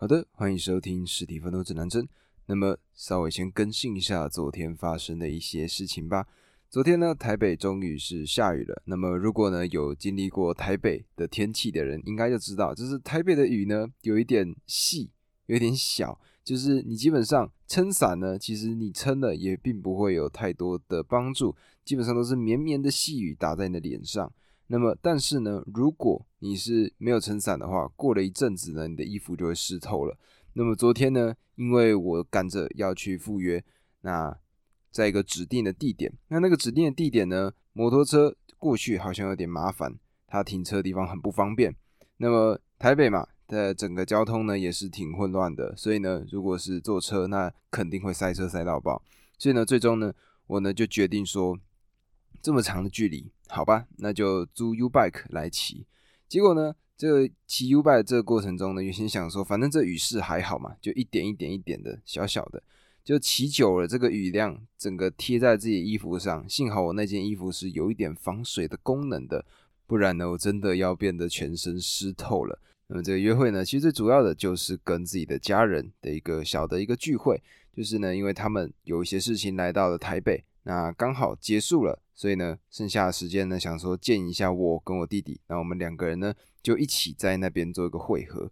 好的，欢迎收听实体奋斗指南针。那么，稍微先更新一下昨天发生的一些事情吧。昨天呢，台北终于是下雨了。那么，如果呢有经历过台北的天气的人，应该就知道，就是台北的雨呢有一点细，有一点小，就是你基本上撑伞呢，其实你撑了也并不会有太多的帮助，基本上都是绵绵的细雨打在你的脸上。那么，但是呢，如果你是没有撑伞的话，过了一阵子呢，你的衣服就会湿透了。那么昨天呢，因为我赶着要去赴约，那在一个指定的地点，那那个指定的地点呢，摩托车过去好像有点麻烦，它停车地方很不方便。那么台北嘛的整个交通呢也是挺混乱的，所以呢，如果是坐车，那肯定会塞车塞到爆。所以呢，最终呢，我呢就决定说。这么长的距离，好吧，那就租 U bike 来骑。结果呢，这骑 U bike 这个过程中呢，原先想说，反正这雨势还好嘛，就一点一点一点的小小的，就骑久了，这个雨量整个贴在自己衣服上。幸好我那件衣服是有一点防水的功能的，不然呢，我真的要变得全身湿透了。那么这个约会呢，其实最主要的就是跟自己的家人的一个小的一个聚会，就是呢，因为他们有一些事情来到了台北。那刚好结束了，所以呢，剩下的时间呢，想说见一下我跟我弟弟，那我们两个人呢，就一起在那边做一个会合。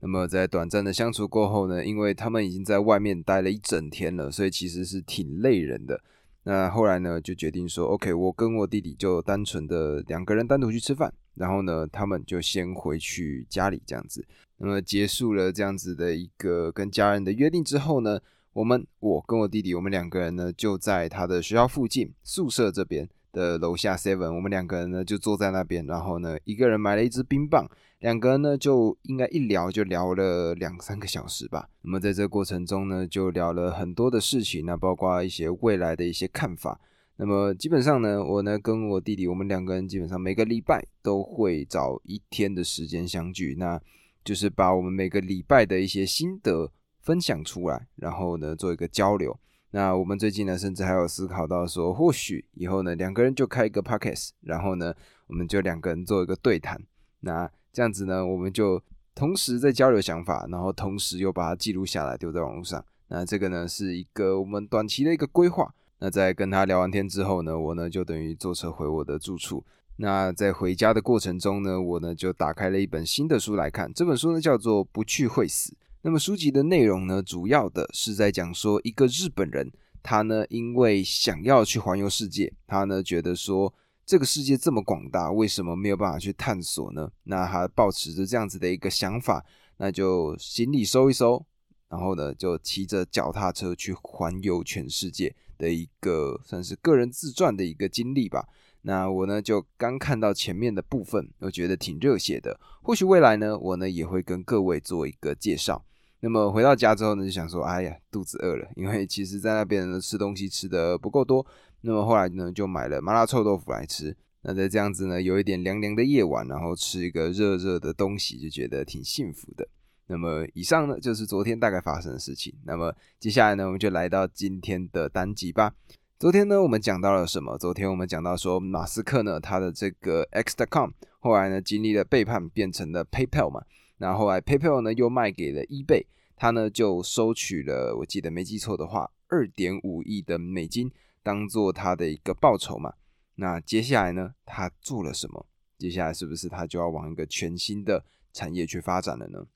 那么在短暂的相处过后呢，因为他们已经在外面待了一整天了，所以其实是挺累人的。那后来呢，就决定说，OK，我跟我弟弟就单纯的两个人单独去吃饭，然后呢，他们就先回去家里这样子。那么结束了这样子的一个跟家人的约定之后呢？我们我跟我弟弟，我们两个人呢就在他的学校附近宿舍这边的楼下 seven，我们两个人呢就坐在那边，然后呢一个人买了一支冰棒，两个人呢就应该一聊就聊了两三个小时吧。那么在这过程中呢，就聊了很多的事情，那包括一些未来的一些看法。那么基本上呢，我呢跟我弟弟，我们两个人基本上每个礼拜都会找一天的时间相聚，那就是把我们每个礼拜的一些心得。分享出来，然后呢做一个交流。那我们最近呢，甚至还有思考到说，或许以后呢两个人就开一个 podcast，然后呢我们就两个人做一个对谈。那这样子呢，我们就同时在交流想法，然后同时又把它记录下来，丢在网络上。那这个呢是一个我们短期的一个规划。那在跟他聊完天之后呢，我呢就等于坐车回我的住处。那在回家的过程中呢，我呢就打开了一本新的书来看。这本书呢叫做《不去会死》。那么书籍的内容呢，主要的是在讲说一个日本人，他呢因为想要去环游世界，他呢觉得说这个世界这么广大，为什么没有办法去探索呢？那他保持着这样子的一个想法，那就行李收一收，然后呢就骑着脚踏车去环游全世界的一个算是个人自传的一个经历吧。那我呢就刚看到前面的部分，我觉得挺热血的。或许未来呢，我呢也会跟各位做一个介绍。那么回到家之后呢，就想说，哎呀，肚子饿了，因为其实在那边呢吃东西吃的不够多。那么后来呢，就买了麻辣臭豆腐来吃。那在这样子呢，有一点凉凉的夜晚，然后吃一个热热的东西，就觉得挺幸福的。那么以上呢，就是昨天大概发生的事情。那么接下来呢，我们就来到今天的单集吧。昨天呢，我们讲到了什么？昨天我们讲到说，马斯克呢，他的这个 X.com 后来呢，经历了背叛，变成了 PayPal 嘛。然后来 PayPal 呢又卖给了 eBay，他呢就收取了，我记得没记错的话，二点五亿的美金当做他的一个报酬嘛。那接下来呢，他做了什么？接下来是不是他就要往一个全新的产业去发展了呢？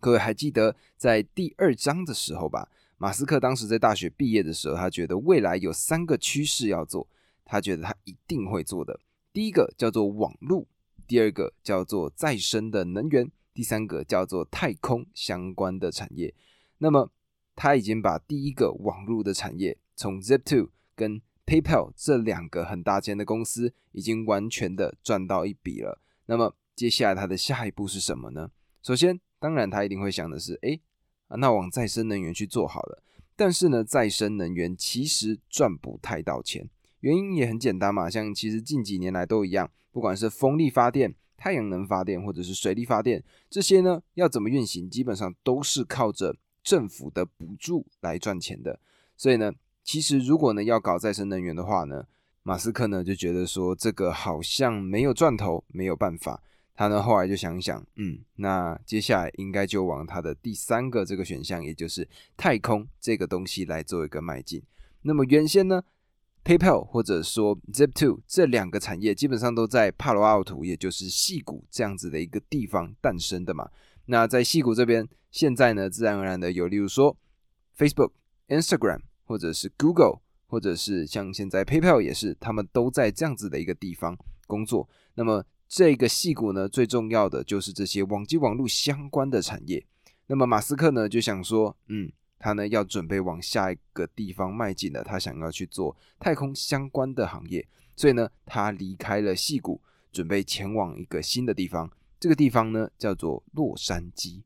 各位还记得在第二章的时候吧？马斯克当时在大学毕业的时候，他觉得未来有三个趋势要做，他觉得他一定会做的。第一个叫做网络，第二个叫做再生的能源。第三个叫做太空相关的产业，那么他已经把第一个网络的产业从 Zip2 跟 PayPal 这两个很大间的公司已经完全的赚到一笔了。那么接下来他的下一步是什么呢？首先，当然他一定会想的是，哎，那往再生能源去做好了。但是呢，再生能源其实赚不太到钱，原因也很简单嘛，像其实近几年来都一样，不管是风力发电。太阳能发电或者是水力发电，这些呢要怎么运行，基本上都是靠着政府的补助来赚钱的。所以呢，其实如果呢要搞再生能源的话呢，马斯克呢就觉得说这个好像没有赚头，没有办法。他呢后来就想一想，嗯，那接下来应该就往他的第三个这个选项，也就是太空这个东西来做一个迈进。那么原先呢，PayPal 或者说 Zip2 这两个产业基本上都在帕罗奥图，也就是戏谷这样子的一个地方诞生的嘛。那在戏谷这边，现在呢，自然而然的有，例如说 Facebook、Instagram，或者是 Google，或者是像现在 PayPal 也是，他们都在这样子的一个地方工作。那么这个戏骨呢，最重要的就是这些网际网络相关的产业。那么马斯克呢，就想说，嗯，他呢要准备往下一个地方迈进了，他想要去做太空相关的行业，所以呢，他离开了戏谷，准备前往一个新的地方。这个地方呢，叫做洛杉矶。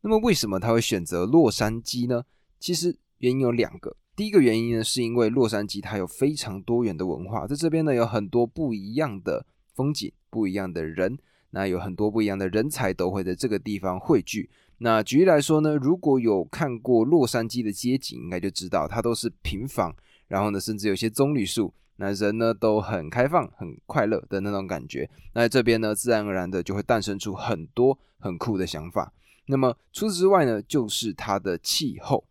那么为什么他会选择洛杉矶呢？其实原因有两个。第一个原因呢，是因为洛杉矶它有非常多元的文化，在这边呢有很多不一样的风景。不一样的人，那有很多不一样的人才都会在这个地方汇聚。那举例来说呢，如果有看过洛杉矶的街景，应该就知道它都是平房，然后呢，甚至有些棕榈树，那人呢都很开放、很快乐的那种感觉。那这边呢，自然而然的就会诞生出很多很酷的想法。那么除此之外呢，就是它的气候。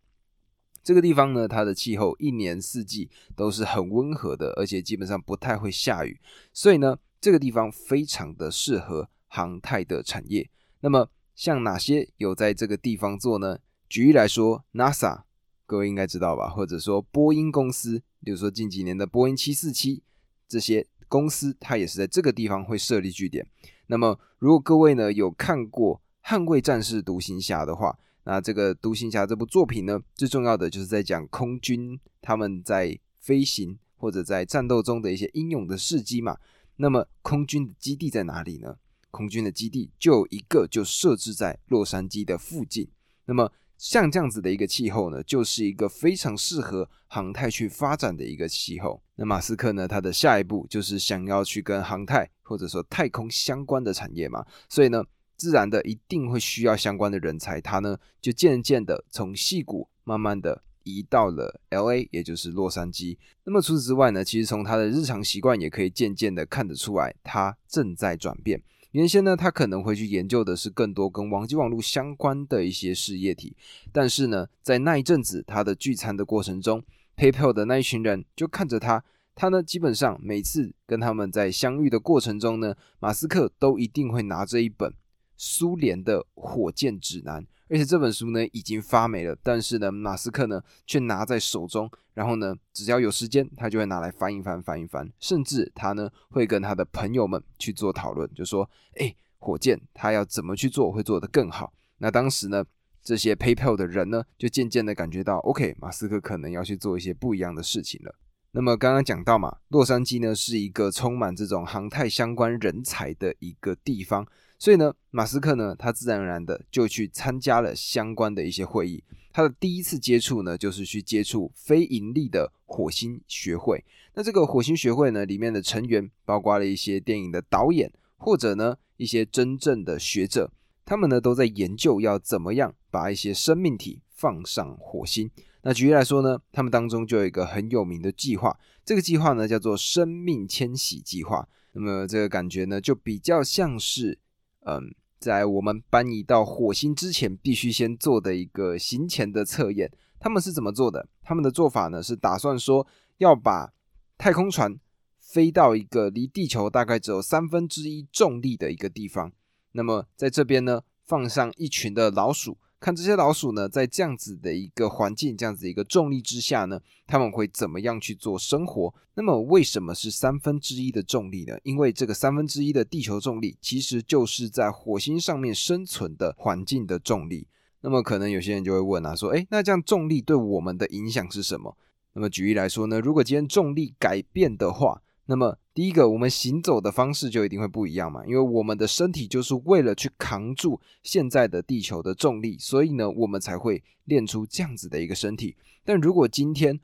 这个地方呢，它的气候一年四季都是很温和的，而且基本上不太会下雨，所以呢。这个地方非常的适合航太的产业。那么，像哪些有在这个地方做呢？举例来说，NASA，各位应该知道吧？或者说波音公司，比如说近几年的波音七四七这些公司，它也是在这个地方会设立据点。那么，如果各位呢有看过《捍卫战士独行侠》的话，那这个独行侠这部作品呢，最重要的就是在讲空军他们在飞行或者在战斗中的一些英勇的事迹嘛。那么空军的基地在哪里呢？空军的基地就有一个，就设置在洛杉矶的附近。那么像这样子的一个气候呢，就是一个非常适合航太去发展的一个气候。那马斯克呢，他的下一步就是想要去跟航太或者说太空相关的产业嘛，所以呢，自然的一定会需要相关的人才。他呢，就渐渐的从戏谷慢慢的。移到了 L A，也就是洛杉矶。那么除此之外呢，其实从他的日常习惯也可以渐渐的看得出来，他正在转变。原先呢，他可能会去研究的是更多跟网际网络相关的一些事业体，但是呢，在那一阵子他的聚餐的过程中，PayPal 的那一群人就看着他，他呢基本上每次跟他们在相遇的过程中呢，马斯克都一定会拿着一本苏联的火箭指南。而且这本书呢已经发霉了，但是呢，马斯克呢却拿在手中，然后呢，只要有时间，他就会拿来翻一翻，翻一翻，甚至他呢会跟他的朋友们去做讨论，就说：“哎，火箭他要怎么去做会做得更好？”那当时呢，这些 PayPal 的人呢就渐渐的感觉到，OK，马斯克可能要去做一些不一样的事情了。那么刚刚讲到嘛，洛杉矶呢是一个充满这种航太相关人才的一个地方。所以呢，马斯克呢，他自然而然的就去参加了相关的一些会议。他的第一次接触呢，就是去接触非盈利的火星学会。那这个火星学会呢，里面的成员包括了一些电影的导演，或者呢一些真正的学者，他们呢都在研究要怎么样把一些生命体放上火星。那举例来说呢，他们当中就有一个很有名的计划，这个计划呢叫做生命迁徙计划。那么这个感觉呢，就比较像是。嗯，在我们搬移到火星之前，必须先做的一个行前的测验。他们是怎么做的？他们的做法呢，是打算说要把太空船飞到一个离地球大概只有三分之一重力的一个地方。那么在这边呢，放上一群的老鼠。看这些老鼠呢，在这样子的一个环境、这样子一个重力之下呢，他们会怎么样去做生活？那么为什么是三分之一的重力呢？因为这个三分之一的地球重力，其实就是在火星上面生存的环境的重力。那么可能有些人就会问啊，说，诶，那这样重力对我们的影响是什么？那么举例来说呢，如果今天重力改变的话，那么第一个，我们行走的方式就一定会不一样嘛，因为我们的身体就是为了去扛住现在的地球的重力，所以呢，我们才会练出这样子的一个身体。但如果今天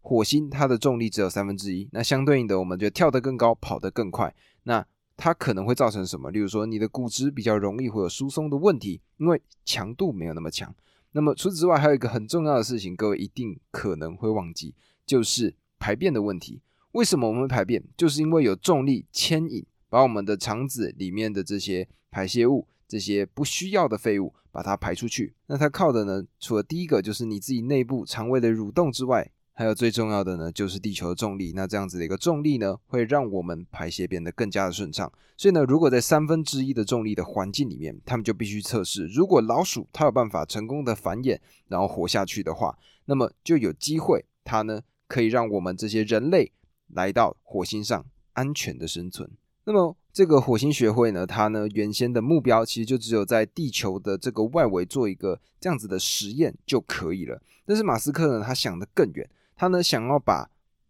火星它的重力只有三分之一，那相对应的，我们就跳得更高，跑得更快，那它可能会造成什么？例如说，你的骨质比较容易会有疏松的问题，因为强度没有那么强。那么除此之外，还有一个很重要的事情，各位一定可能会忘记，就是排便的问题。为什么我们会排便？就是因为有重力牵引，把我们的肠子里面的这些排泄物、这些不需要的废物，把它排出去。那它靠的呢，除了第一个就是你自己内部肠胃的蠕动之外，还有最重要的呢，就是地球的重力。那这样子的一个重力呢，会让我们排泄变得更加的顺畅。所以呢，如果在三分之一的重力的环境里面，他们就必须测试，如果老鼠它有办法成功的繁衍，然后活下去的话，那么就有机会，它呢可以让我们这些人类来到火星上安全的生存。那么这个火星学会呢，它呢原先的目标其实就只有在地球的这个外围做一个这样子的实验就可以了。但是马斯克呢，他想的更远。他呢想要把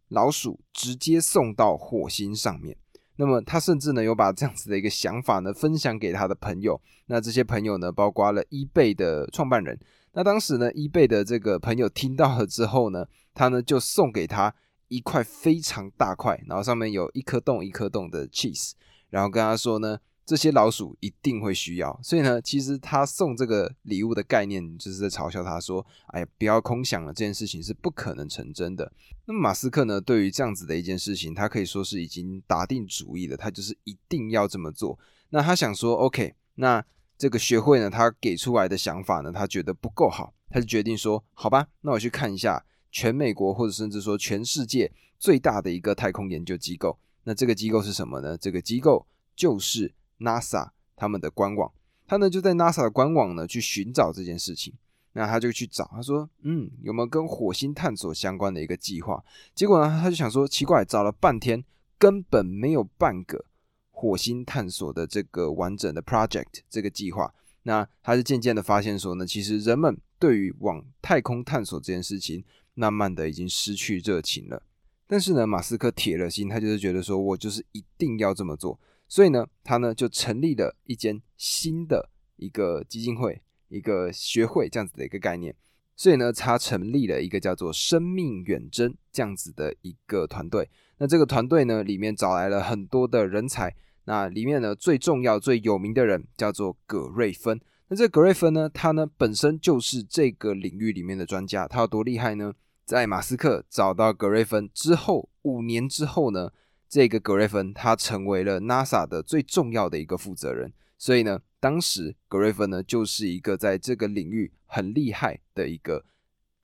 老鼠直接送到火星上面，那么他甚至呢有把这样子的一个想法呢分享给他的朋友。那这些朋友呢包括了 eBay 的创办人。那当时呢 eBay 的这个朋友听到了之后呢，他呢就送给他一块非常大块，然后上面有一颗洞一颗洞的 cheese，然后跟他说呢。这些老鼠一定会需要，所以呢，其实他送这个礼物的概念就是在嘲笑他说：“哎呀，不要空想了，这件事情是不可能成真的。”那么马斯克呢，对于这样子的一件事情，他可以说是已经打定主意了，他就是一定要这么做。那他想说：“OK，那这个学会呢，他给出来的想法呢，他觉得不够好，他就决定说：好吧，那我去看一下全美国或者甚至说全世界最大的一个太空研究机构。那这个机构是什么呢？这个机构就是。” NASA 他们的官网，他呢就在 NASA 的官网呢去寻找这件事情。那他就去找，他说：“嗯，有没有跟火星探索相关的一个计划？”结果呢，他就想说：“奇怪，找了半天，根本没有半个火星探索的这个完整的 project 这个计划。”那他就渐渐的发现说呢，其实人们对于往太空探索这件事情，慢慢的已经失去热情了。但是呢，马斯克铁了心，他就是觉得说，我就是一定要这么做。所以呢，他呢就成立了一间新的一个基金会、一个学会这样子的一个概念。所以呢，他成立了一个叫做“生命远征”这样子的一个团队。那这个团队呢，里面找来了很多的人才。那里面呢，最重要、最有名的人叫做葛瑞芬。那这葛瑞芬呢，他呢本身就是这个领域里面的专家。他有多厉害呢？在马斯克找到格瑞芬之后，五年之后呢？这个格瑞芬他成为了 NASA 的最重要的一个负责人，所以呢，当时格瑞芬呢就是一个在这个领域很厉害的一个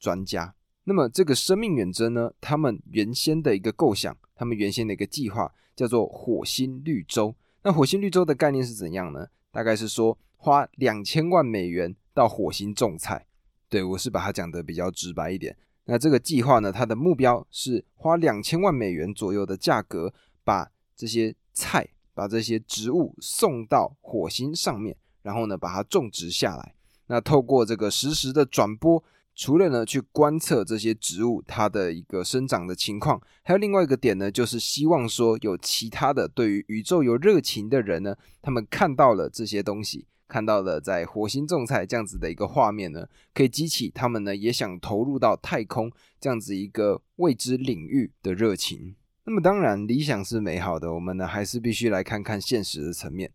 专家。那么这个生命远征呢，他们原先的一个构想，他们原先的一个计划叫做火星绿洲。那火星绿洲的概念是怎样呢？大概是说花两千万美元到火星种菜。对我是把它讲的比较直白一点。那这个计划呢？它的目标是花两千万美元左右的价格，把这些菜、把这些植物送到火星上面，然后呢，把它种植下来。那透过这个实时的转播，除了呢去观测这些植物它的一个生长的情况，还有另外一个点呢，就是希望说有其他的对于宇宙有热情的人呢，他们看到了这些东西。看到了在火星种菜这样子的一个画面呢，可以激起他们呢也想投入到太空这样子一个未知领域的热情。那么当然理想是美好的，我们呢还是必须来看看现实的层面。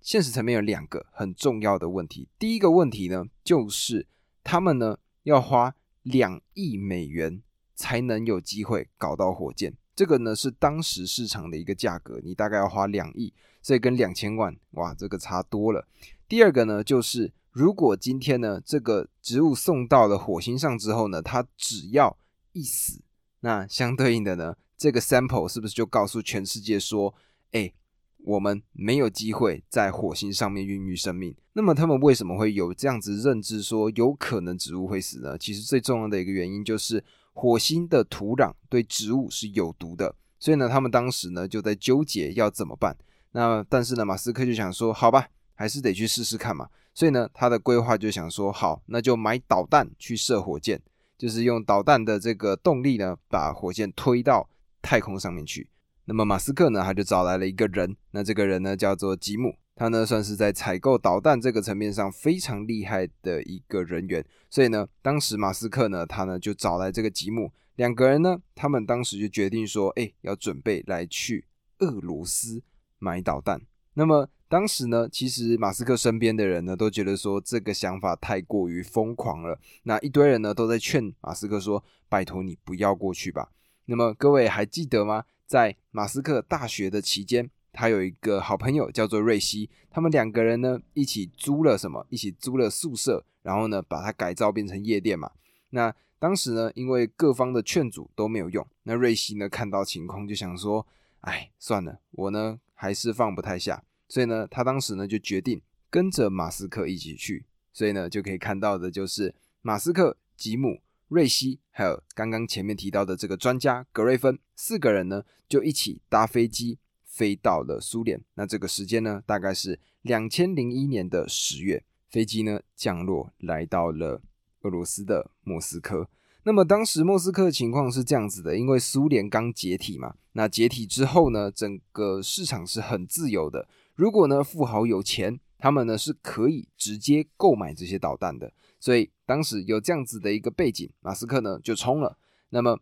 现实层面有两个很重要的问题。第一个问题呢，就是他们呢要花两亿美元才能有机会搞到火箭。这个呢是当时市场的一个价格，你大概要花两亿，所以跟两千万，哇，这个差多了。第二个呢，就是如果今天呢，这个植物送到了火星上之后呢，它只要一死，那相对应的呢，这个 sample 是不是就告诉全世界说，哎，我们没有机会在火星上面孕育生命？那么他们为什么会有这样子认知，说有可能植物会死呢？其实最重要的一个原因就是火星的土壤对植物是有毒的，所以呢，他们当时呢就在纠结要怎么办。那但是呢，马斯克就想说，好吧。还是得去试试看嘛，所以呢，他的规划就想说，好，那就买导弹去射火箭，就是用导弹的这个动力呢，把火箭推到太空上面去。那么马斯克呢，他就找来了一个人，那这个人呢叫做吉姆，他呢算是在采购导弹这个层面上非常厉害的一个人员。所以呢，当时马斯克呢，他呢就找来这个吉姆，两个人呢，他们当时就决定说，哎，要准备来去俄罗斯买导弹。那么当时呢，其实马斯克身边的人呢都觉得说这个想法太过于疯狂了。那一堆人呢都在劝马斯克说：“拜托你不要过去吧。”那么各位还记得吗？在马斯克大学的期间，他有一个好朋友叫做瑞希，他们两个人呢一起租了什么？一起租了宿舍，然后呢把它改造变成夜店嘛。那当时呢，因为各方的劝阻都没有用，那瑞希呢看到情况就想说：“哎，算了，我呢还是放不太下。”所以呢，他当时呢就决定跟着马斯克一起去。所以呢，就可以看到的就是马斯克、吉姆。瑞希还有刚刚前面提到的这个专家格瑞芬四个人呢，就一起搭飞机飞到了苏联。那这个时间呢，大概是两千零一年的十月，飞机呢降落来到了俄罗斯的莫斯科。那么当时莫斯科的情况是这样子的，因为苏联刚解体嘛，那解体之后呢，整个市场是很自由的。如果呢富豪有钱，他们呢是可以直接购买这些导弹的。所以当时有这样子的一个背景，马斯克呢就冲了。那么，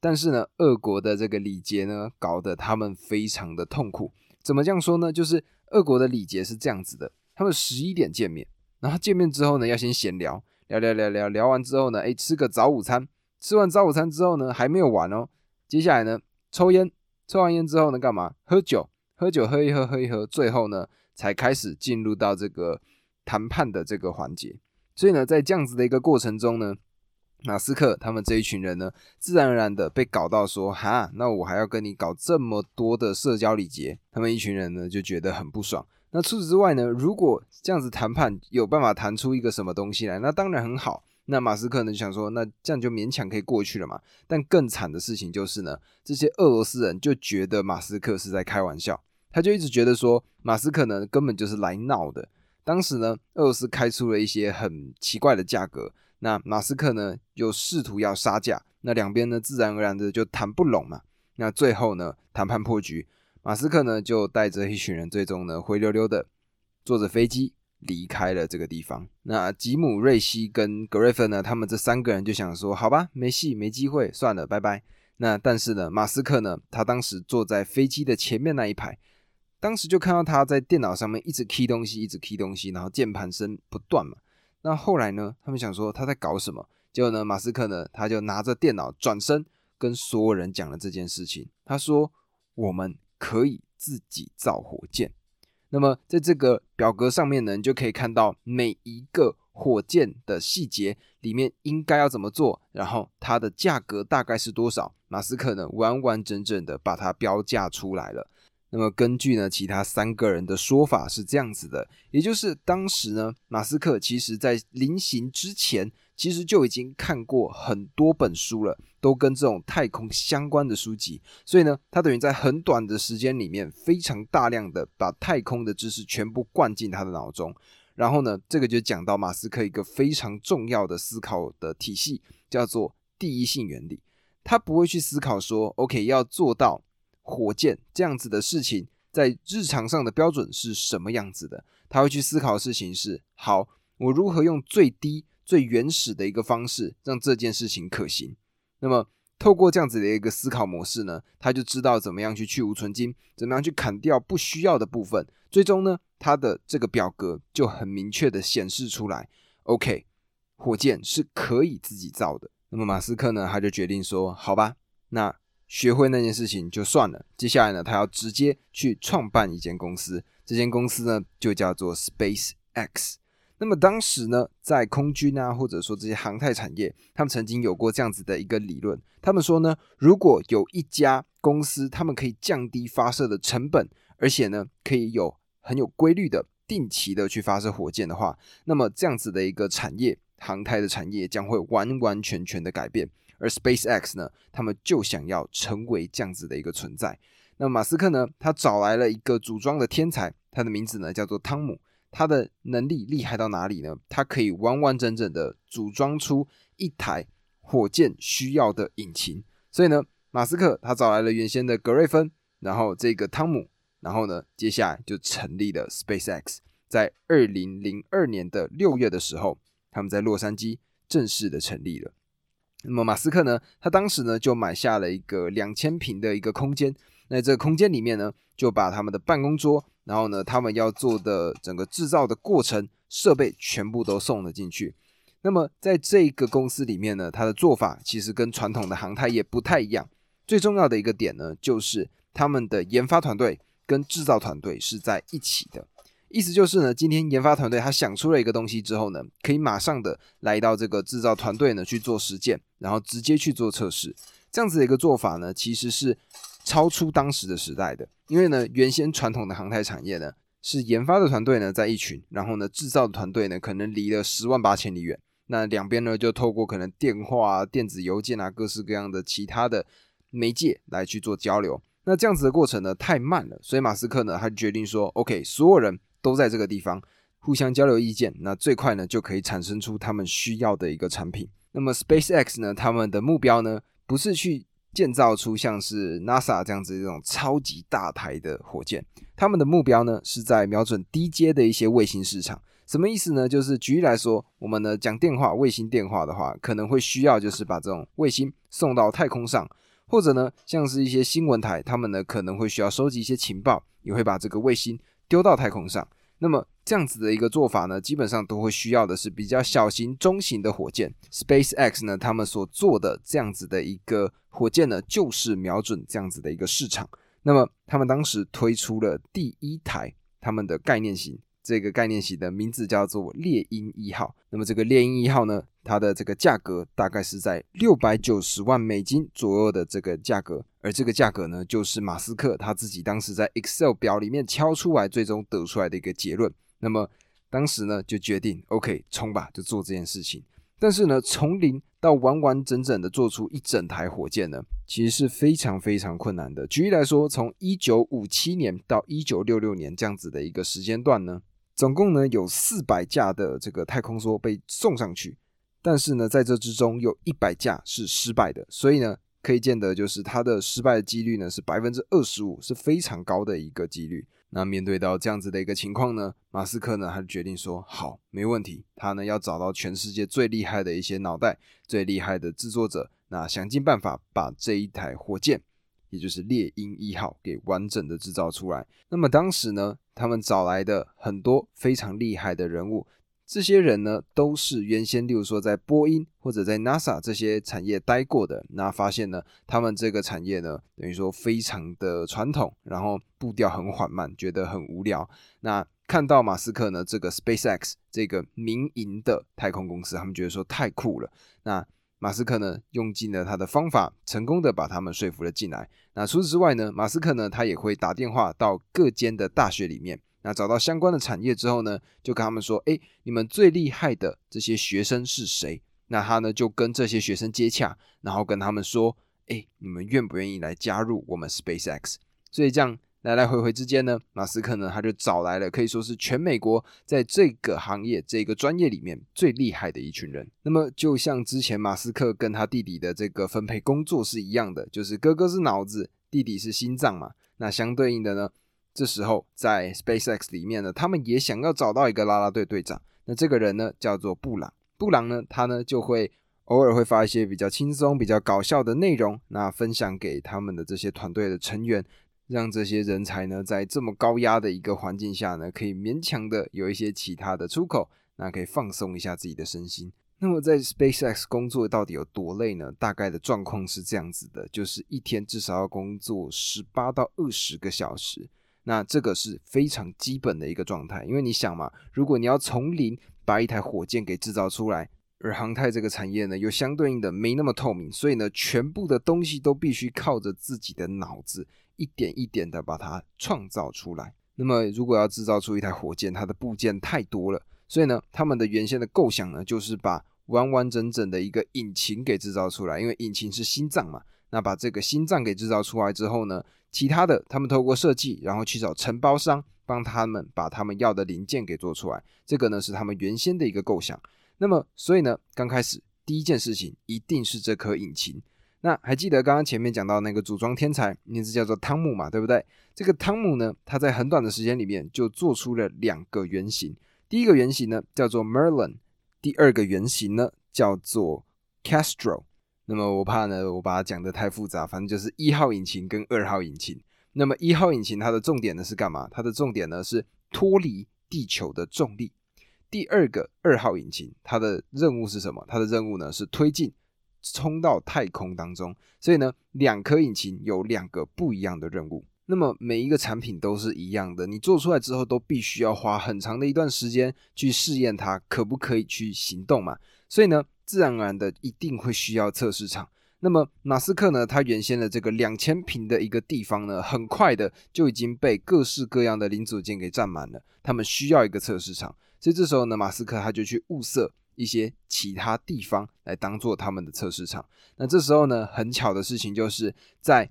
但是呢，俄国的这个礼节呢，搞得他们非常的痛苦。怎么这样说呢？就是俄国的礼节是这样子的：他们十一点见面，然后见面之后呢，要先闲聊，聊聊聊聊聊完之后呢，哎，吃个早午餐。吃完早午餐之后呢，还没有完哦，接下来呢，抽烟，抽完烟之后呢，干嘛？喝酒，喝酒，喝一喝，喝一喝，最后呢，才开始进入到这个谈判的这个环节。所以呢，在这样子的一个过程中呢，马斯克他们这一群人呢，自然而然的被搞到说，哈，那我还要跟你搞这么多的社交礼节，他们一群人呢就觉得很不爽。那除此之外呢，如果这样子谈判有办法谈出一个什么东西来，那当然很好。那马斯克呢想说，那这样就勉强可以过去了嘛。但更惨的事情就是呢，这些俄罗斯人就觉得马斯克是在开玩笑，他就一直觉得说，马斯克呢根本就是来闹的。当时呢，俄罗斯开出了一些很奇怪的价格，那马斯克呢又试图要杀价，那两边呢自然而然的就谈不拢嘛。那最后呢谈判破局，马斯克呢就带着一群人，最终呢灰溜溜的坐着飞机离开了这个地方。那吉姆、瑞希跟格瑞芬呢，他们这三个人就想说，好吧，没戏，没机会，算了，拜拜。那但是呢，马斯克呢，他当时坐在飞机的前面那一排。当时就看到他在电脑上面一直 key 东西，一直 key 东西，然后键盘声不断嘛。那后来呢，他们想说他在搞什么？结果呢，马斯克呢，他就拿着电脑转身跟所有人讲了这件事情。他说：“我们可以自己造火箭。”那么在这个表格上面呢，你就可以看到每一个火箭的细节里面应该要怎么做，然后它的价格大概是多少。马斯克呢，完完整整的把它标价出来了。那么根据呢，其他三个人的说法是这样子的，也就是当时呢，马斯克其实在临行之前，其实就已经看过很多本书了，都跟这种太空相关的书籍，所以呢，他等于在很短的时间里面，非常大量的把太空的知识全部灌进他的脑中，然后呢，这个就讲到马斯克一个非常重要的思考的体系，叫做第一性原理，他不会去思考说，OK，要做到。火箭这样子的事情，在日常上的标准是什么样子的？他会去思考的事情是：好，我如何用最低、最原始的一个方式让这件事情可行？那么，透过这样子的一个思考模式呢，他就知道怎么样去去无存金，怎么样去砍掉不需要的部分。最终呢，他的这个表格就很明确的显示出来：OK，火箭是可以自己造的。那么，马斯克呢，他就决定说：好吧，那。学会那件事情就算了，接下来呢，他要直接去创办一间公司，这间公司呢就叫做 Space X。那么当时呢，在空军啊，或者说这些航太产业，他们曾经有过这样子的一个理论，他们说呢，如果有一家公司，他们可以降低发射的成本，而且呢，可以有很有规律的、定期的去发射火箭的话，那么这样子的一个产业，航太的产业将会完完全全的改变。而 SpaceX 呢，他们就想要成为这样子的一个存在。那马斯克呢，他找来了一个组装的天才，他的名字呢叫做汤姆。他的能力厉害到哪里呢？他可以完完整整的组装出一台火箭需要的引擎。所以呢，马斯克他找来了原先的格瑞芬，然后这个汤姆，然后呢，接下来就成立了 SpaceX。在二零零二年的六月的时候，他们在洛杉矶正式的成立了。那么马斯克呢？他当时呢就买下了一个两千平的一个空间。那这个空间里面呢，就把他们的办公桌，然后呢，他们要做的整个制造的过程设备全部都送了进去。那么在这个公司里面呢，它的做法其实跟传统的航太业不太一样。最重要的一个点呢，就是他们的研发团队跟制造团队是在一起的。意思就是呢，今天研发团队他想出了一个东西之后呢，可以马上的来到这个制造团队呢去做实践，然后直接去做测试。这样子的一个做法呢，其实是超出当时的时代的。因为呢，原先传统的航太产业呢，是研发的团队呢在一群，然后呢制造的团队呢可能离了十万八千里远。那两边呢就透过可能电话、啊电子邮件啊，各式各样的其他的媒介来去做交流。那这样子的过程呢太慢了，所以马斯克呢他决定说，OK，所有人。都在这个地方互相交流意见，那最快呢就可以产生出他们需要的一个产品。那么 SpaceX 呢，他们的目标呢不是去建造出像是 NASA 这样子这种超级大台的火箭，他们的目标呢是在瞄准低阶的一些卫星市场。什么意思呢？就是举例来说，我们呢讲电话，卫星电话的话，可能会需要就是把这种卫星送到太空上，或者呢像是一些新闻台，他们呢可能会需要收集一些情报，也会把这个卫星丢到太空上。那么这样子的一个做法呢，基本上都会需要的是比较小型、中型的火箭。SpaceX 呢，他们所做的这样子的一个火箭呢，就是瞄准这样子的一个市场。那么他们当时推出了第一台他们的概念型。这个概念型的名字叫做猎鹰一号。那么这个猎鹰一号呢，它的这个价格大概是在六百九十万美金左右的这个价格，而这个价格呢，就是马斯克他自己当时在 Excel 表里面敲出来，最终得出来的一个结论。那么当时呢，就决定 OK 冲吧，就做这件事情。但是呢，从零到完完整整的做出一整台火箭呢，其实是非常非常困难的。举例来说，从一九五七年到一九六六年这样子的一个时间段呢。总共呢有四百架的这个太空梭被送上去，但是呢在这之中有一百架是失败的，所以呢可以见得就是它的失败的几率呢是百分之二十五，是非常高的一个几率。那面对到这样子的一个情况呢，马斯克呢他就决定说好，没问题，他呢要找到全世界最厉害的一些脑袋、最厉害的制作者，那想尽办法把这一台火箭。也就是猎鹰一号给完整的制造出来。那么当时呢，他们找来的很多非常厉害的人物，这些人呢都是原先，例如说在波音或者在 NASA 这些产业待过的。那发现呢，他们这个产业呢，等于说非常的传统，然后步调很缓慢，觉得很无聊。那看到马斯克呢，这个 SpaceX 这个民营的太空公司，他们觉得说太酷了。那马斯克呢，用尽了他的方法，成功的把他们说服了进来。那除此之外呢，马斯克呢，他也会打电话到各间的大学里面，那找到相关的产业之后呢，就跟他们说：“哎，你们最厉害的这些学生是谁？”那他呢，就跟这些学生接洽，然后跟他们说：“哎，你们愿不愿意来加入我们 SpaceX？” 所以这样。来来回回之间呢，马斯克呢他就找来了可以说是全美国在这个行业这个专业里面最厉害的一群人。那么就像之前马斯克跟他弟弟的这个分配工作是一样的，就是哥哥是脑子，弟弟是心脏嘛。那相对应的呢，这时候在 SpaceX 里面呢，他们也想要找到一个啦啦队队长。那这个人呢叫做布朗，布朗呢他呢就会偶尔会发一些比较轻松、比较搞笑的内容，那分享给他们的这些团队的成员。让这些人才呢，在这么高压的一个环境下呢，可以勉强的有一些其他的出口，那可以放松一下自己的身心。那么在 SpaceX 工作到底有多累呢？大概的状况是这样子的，就是一天至少要工作十八到二十个小时。那这个是非常基本的一个状态，因为你想嘛，如果你要从零把一台火箭给制造出来，而航太这个产业呢，又相对应的没那么透明，所以呢，全部的东西都必须靠着自己的脑子。一点一点的把它创造出来。那么，如果要制造出一台火箭，它的部件太多了，所以呢，他们的原先的构想呢，就是把完完整整的一个引擎给制造出来。因为引擎是心脏嘛，那把这个心脏给制造出来之后呢，其他的他们透过设计，然后去找承包商帮他们把他们要的零件给做出来。这个呢是他们原先的一个构想。那么，所以呢，刚开始第一件事情一定是这颗引擎。那还记得刚刚前面讲到那个组装天才，名字叫做汤姆嘛，对不对？这个汤姆呢，他在很短的时间里面就做出了两个原型。第一个原型呢叫做 Merlin，第二个原型呢叫做 Castro。那么我怕呢，我把它讲的太复杂，反正就是一号引擎跟二号引擎。那么一号引擎它的重点呢是干嘛？它的重点呢是脱离地球的重力。第二个二号引擎它的任务是什么？它的任务呢是推进。冲到太空当中，所以呢，两颗引擎有两个不一样的任务。那么每一个产品都是一样的，你做出来之后都必须要花很长的一段时间去试验它可不可以去行动嘛，所以呢，自然而然的一定会需要测试场。那么马斯克呢，他原先的这个两千平的一个地方呢，很快的就已经被各式各样的零组件给占满了，他们需要一个测试场，所以这时候呢，马斯克他就去物色一些其他地方来当做他们的测试场。那这时候呢，很巧的事情就是在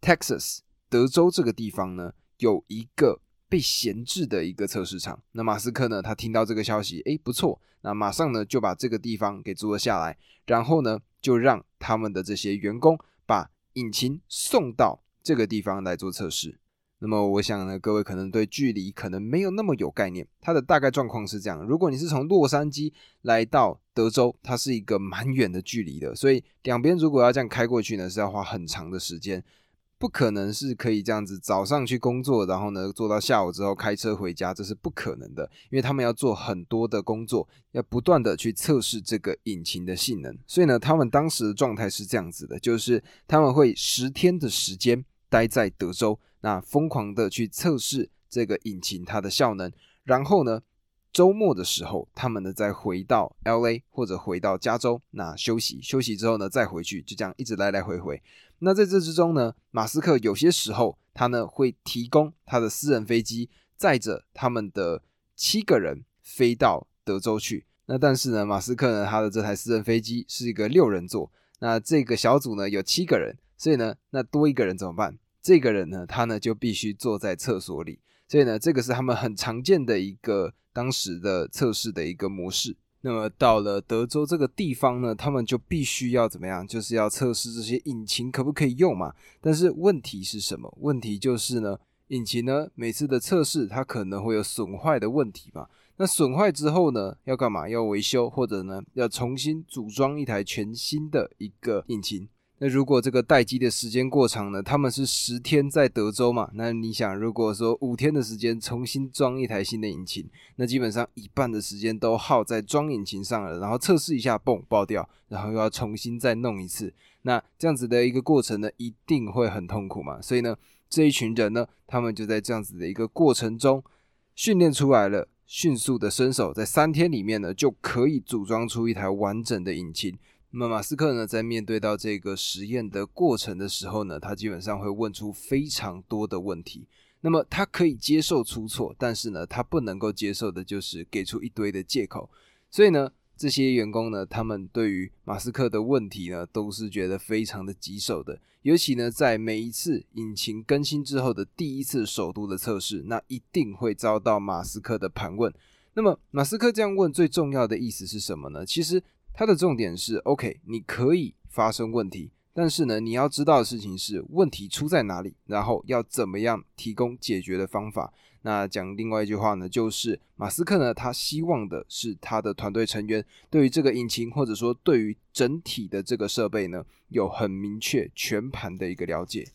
Texas。德州这个地方呢，有一个被闲置的一个测试场。那马斯克呢，他听到这个消息，诶，不错，那马上呢就把这个地方给租了下来，然后呢就让他们的这些员工把引擎送到这个地方来做测试。那么我想呢，各位可能对距离可能没有那么有概念。它的大概状况是这样：如果你是从洛杉矶来到德州，它是一个蛮远的距离的，所以两边如果要这样开过去呢，是要花很长的时间。不可能是可以这样子早上去工作，然后呢做到下午之后开车回家，这是不可能的，因为他们要做很多的工作，要不断的去测试这个引擎的性能。所以呢，他们当时的状态是这样子的，就是他们会十天的时间待在德州，那疯狂的去测试这个引擎它的效能，然后呢。周末的时候，他们呢再回到 L A 或者回到加州，那休息休息之后呢再回去，就这样一直来来回回。那在这之中呢，马斯克有些时候他呢会提供他的私人飞机，载着他们的七个人飞到德州去。那但是呢，马斯克呢他的这台私人飞机是一个六人座，那这个小组呢有七个人，所以呢那多一个人怎么办？这个人呢他呢就必须坐在厕所里，所以呢这个是他们很常见的一个。当时的测试的一个模式，那么到了德州这个地方呢，他们就必须要怎么样？就是要测试这些引擎可不可以用嘛？但是问题是什么？问题就是呢，引擎呢每次的测试它可能会有损坏的问题嘛？那损坏之后呢，要干嘛？要维修或者呢要重新组装一台全新的一个引擎？那如果这个待机的时间过长呢？他们是十天在德州嘛？那你想，如果说五天的时间重新装一台新的引擎，那基本上一半的时间都耗在装引擎上了，然后测试一下，嘣爆掉，然后又要重新再弄一次。那这样子的一个过程呢，一定会很痛苦嘛？所以呢，这一群人呢，他们就在这样子的一个过程中训练出来了，迅速的身手，在三天里面呢，就可以组装出一台完整的引擎。那么马斯克呢，在面对到这个实验的过程的时候呢，他基本上会问出非常多的问题。那么他可以接受出错，但是呢，他不能够接受的就是给出一堆的借口。所以呢，这些员工呢，他们对于马斯克的问题呢，都是觉得非常的棘手的。尤其呢，在每一次引擎更新之后的第一次首都的测试，那一定会遭到马斯克的盘问。那么马斯克这样问最重要的意思是什么呢？其实。它的重点是，OK，你可以发生问题，但是呢，你要知道的事情是问题出在哪里，然后要怎么样提供解决的方法。那讲另外一句话呢，就是马斯克呢，他希望的是他的团队成员对于这个引擎，或者说对于整体的这个设备呢，有很明确全盘的一个了解。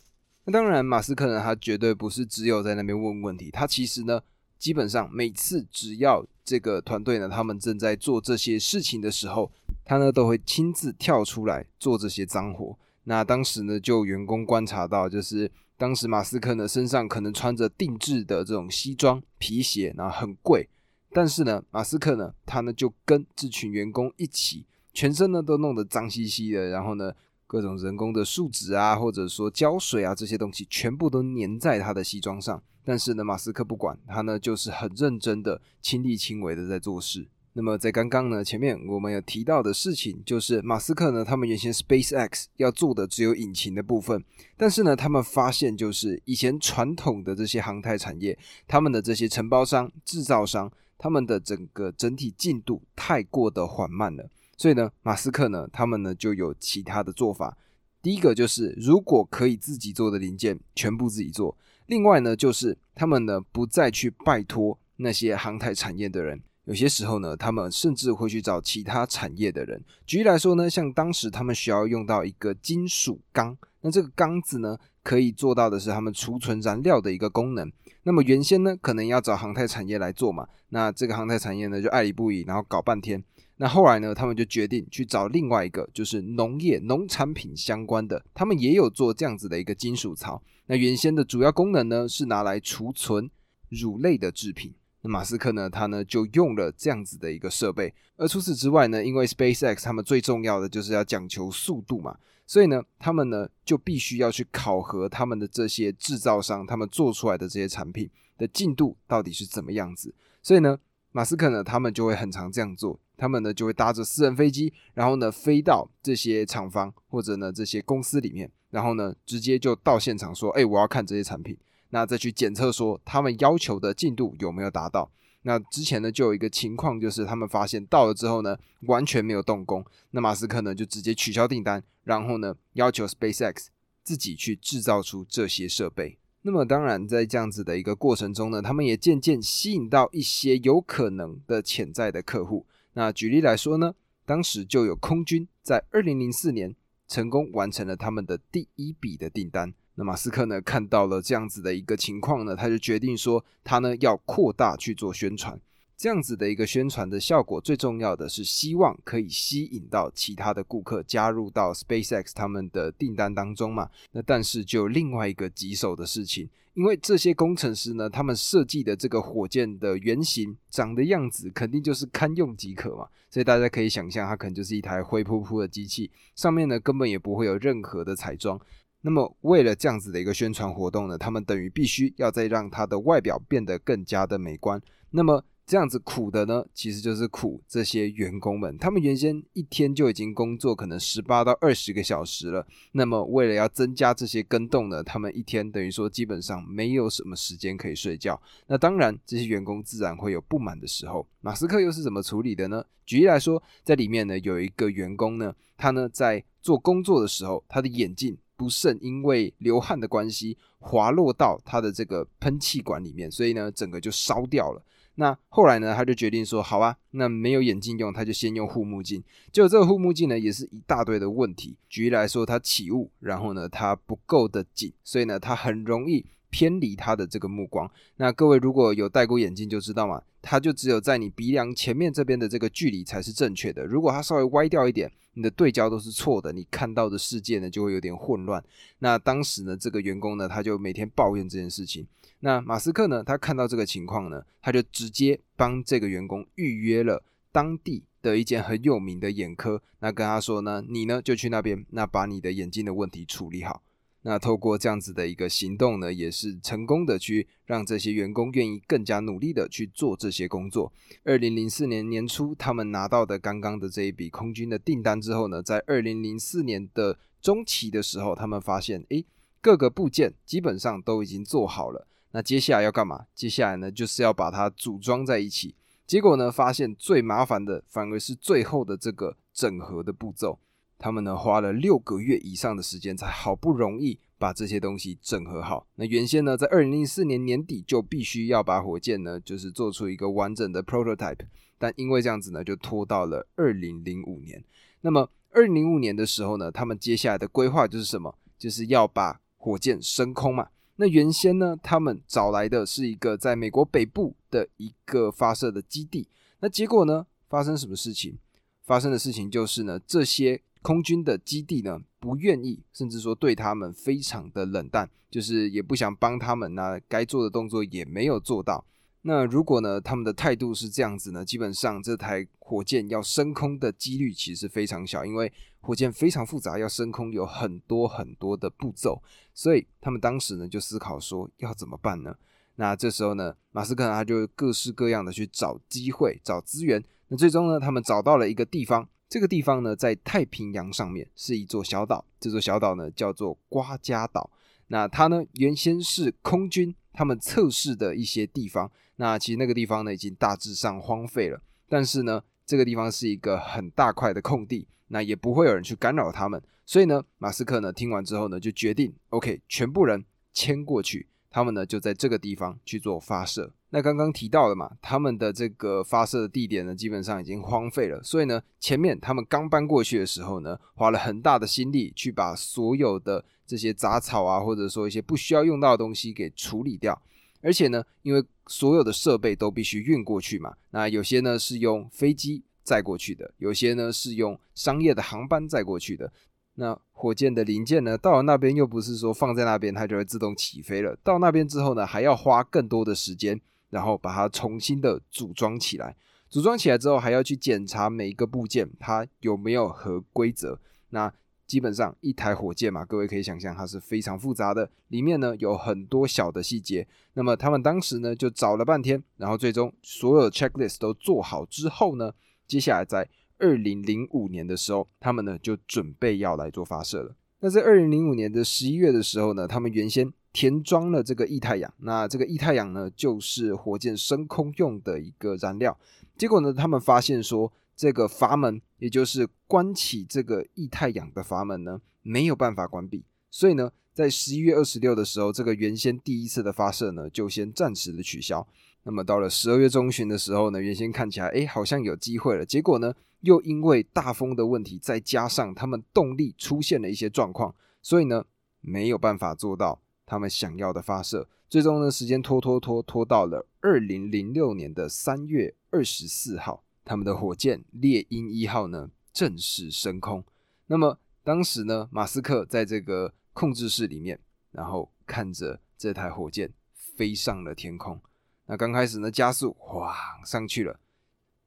那当然，马斯克呢，他绝对不是只有在那边问问题，他其实呢。基本上每次只要这个团队呢，他们正在做这些事情的时候，他呢都会亲自跳出来做这些脏活。那当时呢，就员工观察到，就是当时马斯克呢身上可能穿着定制的这种西装皮鞋，然后很贵。但是呢，马斯克呢，他呢就跟这群员工一起，全身呢都弄得脏兮兮的，然后呢各种人工的树脂啊，或者说胶水啊这些东西，全部都粘在他的西装上。但是呢，马斯克不管他呢，就是很认真的、亲力亲为的在做事。那么在刚刚呢，前面我们有提到的事情，就是马斯克呢，他们原先 SpaceX 要做的只有引擎的部分，但是呢，他们发现就是以前传统的这些航太产业，他们的这些承包商、制造商，他们的整个整体进度太过的缓慢了。所以呢，马斯克呢，他们呢就有其他的做法。第一个就是，如果可以自己做的零件，全部自己做。另外呢，就是他们呢不再去拜托那些航太产业的人，有些时候呢，他们甚至会去找其他产业的人。举例来说呢，像当时他们需要用到一个金属缸，那这个缸子呢，可以做到的是他们储存燃料的一个功能。那么原先呢，可能要找航太产业来做嘛，那这个航太产业呢就爱理不理，然后搞半天。那后来呢，他们就决定去找另外一个，就是农业、农产品相关的，他们也有做这样子的一个金属槽。那原先的主要功能呢，是拿来储存乳类的制品。那马斯克呢，他呢就用了这样子的一个设备。而除此之外呢，因为 SpaceX 他们最重要的就是要讲求速度嘛，所以呢，他们呢就必须要去考核他们的这些制造商，他们做出来的这些产品的进度到底是怎么样子。所以呢，马斯克呢，他们就会很常这样做。他们呢就会搭着私人飞机，然后呢飞到这些厂房或者呢这些公司里面，然后呢直接就到现场说：“哎，我要看这些产品。”那再去检测说他们要求的进度有没有达到。那之前呢就有一个情况，就是他们发现到了之后呢完全没有动工，那马斯克呢就直接取消订单，然后呢要求 SpaceX 自己去制造出这些设备。那么当然在这样子的一个过程中呢，他们也渐渐吸引到一些有可能的潜在的客户。那举例来说呢，当时就有空军在二零零四年成功完成了他们的第一笔的订单。那马斯克呢看到了这样子的一个情况呢，他就决定说他呢要扩大去做宣传。这样子的一个宣传的效果，最重要的是希望可以吸引到其他的顾客加入到 SpaceX 他们的订单当中嘛。那但是就另外一个棘手的事情，因为这些工程师呢，他们设计的这个火箭的原型长的样子，肯定就是堪用即可嘛。所以大家可以想象，它可能就是一台灰扑扑的机器，上面呢根本也不会有任何的彩妆。那么为了这样子的一个宣传活动呢，他们等于必须要再让它的外表变得更加的美观。那么这样子苦的呢，其实就是苦这些员工们。他们原先一天就已经工作可能十八到二十个小时了。那么为了要增加这些跟动呢，他们一天等于说基本上没有什么时间可以睡觉。那当然，这些员工自然会有不满的时候。马斯克又是怎么处理的呢？举例来说，在里面呢有一个员工呢，他呢在做工作的时候，他的眼镜不慎因为流汗的关系滑落到他的这个喷气管里面，所以呢整个就烧掉了。那后来呢，他就决定说，好啊，那没有眼镜用，他就先用护目镜。就这个护目镜呢，也是一大堆的问题。举例来说，它起雾，然后呢，它不够的紧，所以呢，它很容易偏离他的这个目光。那各位如果有戴过眼镜就知道嘛，它就只有在你鼻梁前面这边的这个距离才是正确的。如果它稍微歪掉一点，你的对焦都是错的，你看到的世界呢就会有点混乱。那当时呢，这个员工呢，他就每天抱怨这件事情。那马斯克呢？他看到这个情况呢，他就直接帮这个员工预约了当地的一间很有名的眼科。那跟他说呢，你呢就去那边，那把你的眼睛的问题处理好。那透过这样子的一个行动呢，也是成功的去让这些员工愿意更加努力的去做这些工作。二零零四年年初，他们拿到的刚刚的这一笔空军的订单之后呢，在二零零四年的中期的时候，他们发现，诶，各个部件基本上都已经做好了。那接下来要干嘛？接下来呢，就是要把它组装在一起。结果呢，发现最麻烦的反而是最后的这个整合的步骤。他们呢，花了六个月以上的时间，才好不容易把这些东西整合好。那原先呢，在二零零四年年底就必须要把火箭呢，就是做出一个完整的 prototype。但因为这样子呢，就拖到了二零零五年。那么二零零五年的时候呢，他们接下来的规划就是什么？就是要把火箭升空嘛。那原先呢，他们找来的是一个在美国北部的一个发射的基地。那结果呢，发生什么事情？发生的事情就是呢，这些空军的基地呢，不愿意，甚至说对他们非常的冷淡，就是也不想帮他们，那该做的动作也没有做到。那如果呢，他们的态度是这样子呢？基本上这台火箭要升空的几率其实非常小，因为火箭非常复杂，要升空有很多很多的步骤，所以他们当时呢就思考说要怎么办呢？那这时候呢，马斯克他就各式各样的去找机会、找资源。那最终呢，他们找到了一个地方，这个地方呢在太平洋上面是一座小岛，这座小岛呢叫做瓜加岛。那它呢原先是空军他们测试的一些地方。那其实那个地方呢，已经大致上荒废了。但是呢，这个地方是一个很大块的空地，那也不会有人去干扰他们。所以呢，马斯克呢听完之后呢，就决定，OK，全部人迁过去，他们呢就在这个地方去做发射。那刚刚提到了嘛，他们的这个发射的地点呢，基本上已经荒废了。所以呢，前面他们刚搬过去的时候呢，花了很大的心力去把所有的这些杂草啊，或者说一些不需要用到的东西给处理掉。而且呢，因为所有的设备都必须运过去嘛，那有些呢是用飞机载过去的，有些呢是用商业的航班载过去的。那火箭的零件呢，到了那边又不是说放在那边它就会自动起飞了，到那边之后呢，还要花更多的时间，然后把它重新的组装起来。组装起来之后，还要去检查每一个部件它有没有合规则。那基本上一台火箭嘛，各位可以想象它是非常复杂的，里面呢有很多小的细节。那么他们当时呢就找了半天，然后最终所有 checklist 都做好之后呢，接下来在二零零五年的时候，他们呢就准备要来做发射了。那在二零零五年的十一月的时候呢，他们原先填装了这个液态氧，那这个液态氧呢就是火箭升空用的一个燃料。结果呢，他们发现说。这个阀门，也就是关起这个液态氧的阀门呢，没有办法关闭。所以呢，在十一月二十六的时候，这个原先第一次的发射呢，就先暂时的取消。那么到了十二月中旬的时候呢，原先看起来哎好像有机会了，结果呢，又因为大风的问题，再加上他们动力出现了一些状况，所以呢，没有办法做到他们想要的发射。最终呢，时间拖拖拖拖到了二零零六年的三月二十四号。他们的火箭猎鹰一号呢正式升空。那么当时呢，马斯克在这个控制室里面，然后看着这台火箭飞上了天空。那刚开始呢，加速哇上去了。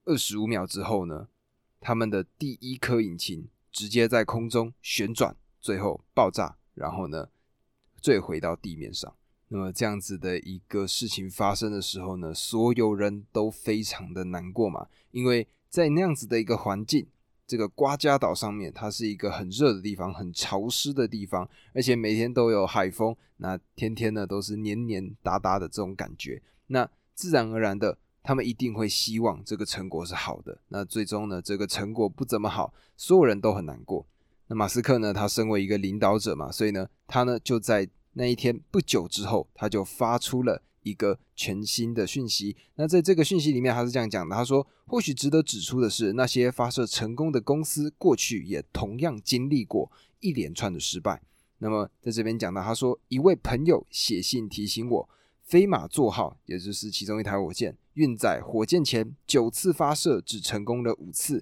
二十五秒之后呢，他们的第一颗引擎直接在空中旋转，最后爆炸，然后呢坠回到地面上。那么这样子的一个事情发生的时候呢，所有人都非常的难过嘛，因为在那样子的一个环境，这个瓜加岛上面，它是一个很热的地方，很潮湿的地方，而且每天都有海风，那天天呢都是黏黏哒哒的这种感觉，那自然而然的，他们一定会希望这个成果是好的，那最终呢，这个成果不怎么好，所有人都很难过。那马斯克呢，他身为一个领导者嘛，所以呢，他呢就在。那一天不久之后，他就发出了一个全新的讯息。那在这个讯息里面，他是这样讲的：他说，或许值得指出的是，那些发射成功的公司过去也同样经历过一连串的失败。那么在这边讲到，他说，一位朋友写信提醒我，飞马座号，也就是其中一台火箭，运载火箭前九次发射只成功了五次；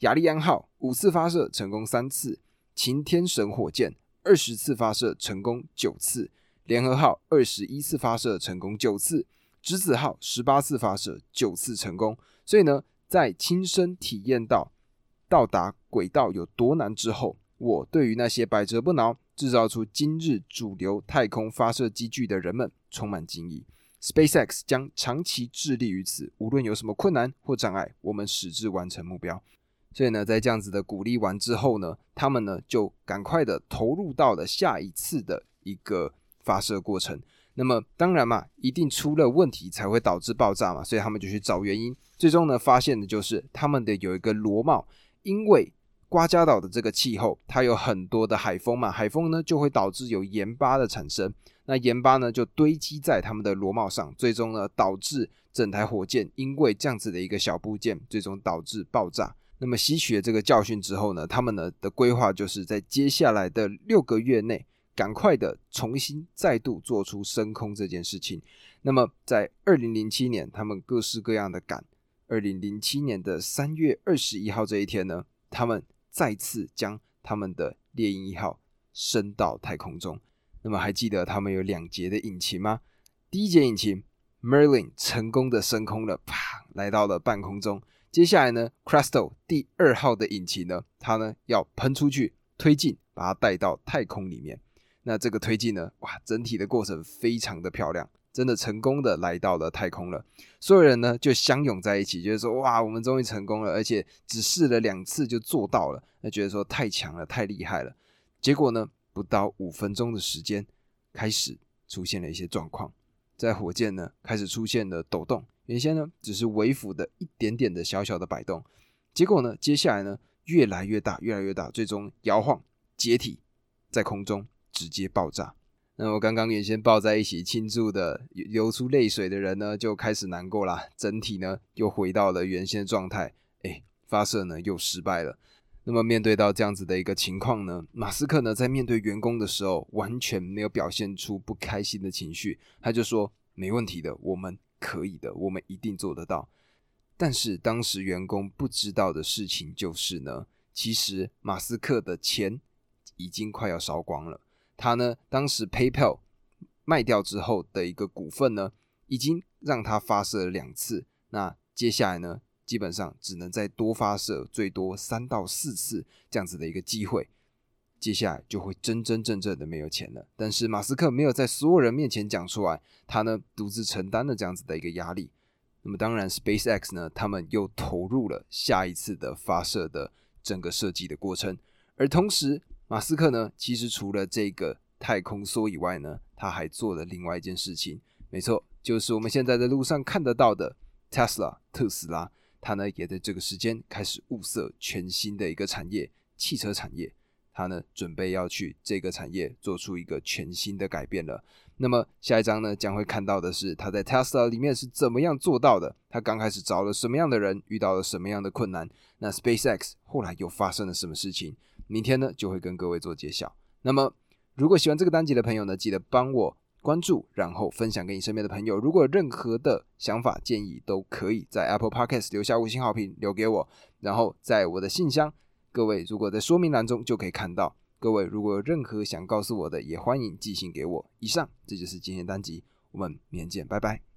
亚利安号五次发射成功三次；擎天神火箭。二十次发射成功九次，联合号二十一次发射成功九次，质子号十八次发射九次成功。所以呢，在亲身体验到到达轨道有多难之后，我对于那些百折不挠制造出今日主流太空发射机具的人们充满敬意。SpaceX 将长期致力于此，无论有什么困难或障碍，我们矢志完成目标。所以呢，在这样子的鼓励完之后呢，他们呢就赶快的投入到了下一次的一个发射过程。那么当然嘛，一定出了问题才会导致爆炸嘛，所以他们就去找原因。最终呢，发现的就是他们的有一个螺帽，因为瓜加岛的这个气候，它有很多的海风嘛，海风呢就会导致有盐巴的产生。那盐巴呢就堆积在他们的螺帽上，最终呢导致整台火箭因为这样子的一个小部件，最终导致爆炸。那么吸取了这个教训之后呢，他们呢的规划就是在接下来的六个月内，赶快的重新再度做出升空这件事情。那么在二零零七年，他们各式各样的赶。二零零七年的三月二十一号这一天呢，他们再次将他们的猎鹰一号升到太空中。那么还记得他们有两节的引擎吗？第一节引擎 Merlin 成功的升空了，啪，来到了半空中。接下来呢，Crystal 第二号的引擎呢，它呢要喷出去推进，把它带到太空里面。那这个推进呢，哇，整体的过程非常的漂亮，真的成功的来到了太空了。所有人呢就相拥在一起，觉得说哇，我们终于成功了，而且只试了两次就做到了，那觉得说太强了，太厉害了。结果呢，不到五分钟的时间，开始出现了一些状况，在火箭呢开始出现了抖动。原先呢只是微幅的一点点的小小的摆动，结果呢接下来呢越来越大越来越大，最终摇晃解体，在空中直接爆炸。那我刚刚原先抱在一起庆祝的流出泪水的人呢就开始难过啦，整体呢又回到了原先的状态，哎，发射呢又失败了。那么面对到这样子的一个情况呢，马斯克呢在面对员工的时候完全没有表现出不开心的情绪，他就说没问题的，我们。可以的，我们一定做得到。但是当时员工不知道的事情就是呢，其实马斯克的钱已经快要烧光了。他呢，当时 PayPal 卖掉之后的一个股份呢，已经让他发射了两次。那接下来呢，基本上只能再多发射最多三到四次这样子的一个机会。接下来就会真真正正的没有钱了。但是马斯克没有在所有人面前讲出来，他呢独自承担了这样子的一个压力。那么当然，SpaceX 呢，他们又投入了下一次的发射的整个设计的过程。而同时，马斯克呢，其实除了这个太空梭以外呢，他还做了另外一件事情。没错，就是我们现在在路上看得到的 Tesla 特斯拉，它呢也在这个时间开始物色全新的一个产业——汽车产业。他呢，准备要去这个产业做出一个全新的改变了。那么下一章呢，将会看到的是他在 Tesla 里面是怎么样做到的。他刚开始找了什么样的人，遇到了什么样的困难？那 SpaceX 后来又发生了什么事情？明天呢，就会跟各位做揭晓。那么如果喜欢这个单集的朋友呢，记得帮我关注，然后分享给你身边的朋友。如果有任何的想法建议，都可以在 Apple Podcast 留下五星好评留给我，然后在我的信箱。各位，如果在说明栏中就可以看到。各位，如果有任何想告诉我的，也欢迎寄信给我。以上，这就是今天单集，我们明天见，拜拜。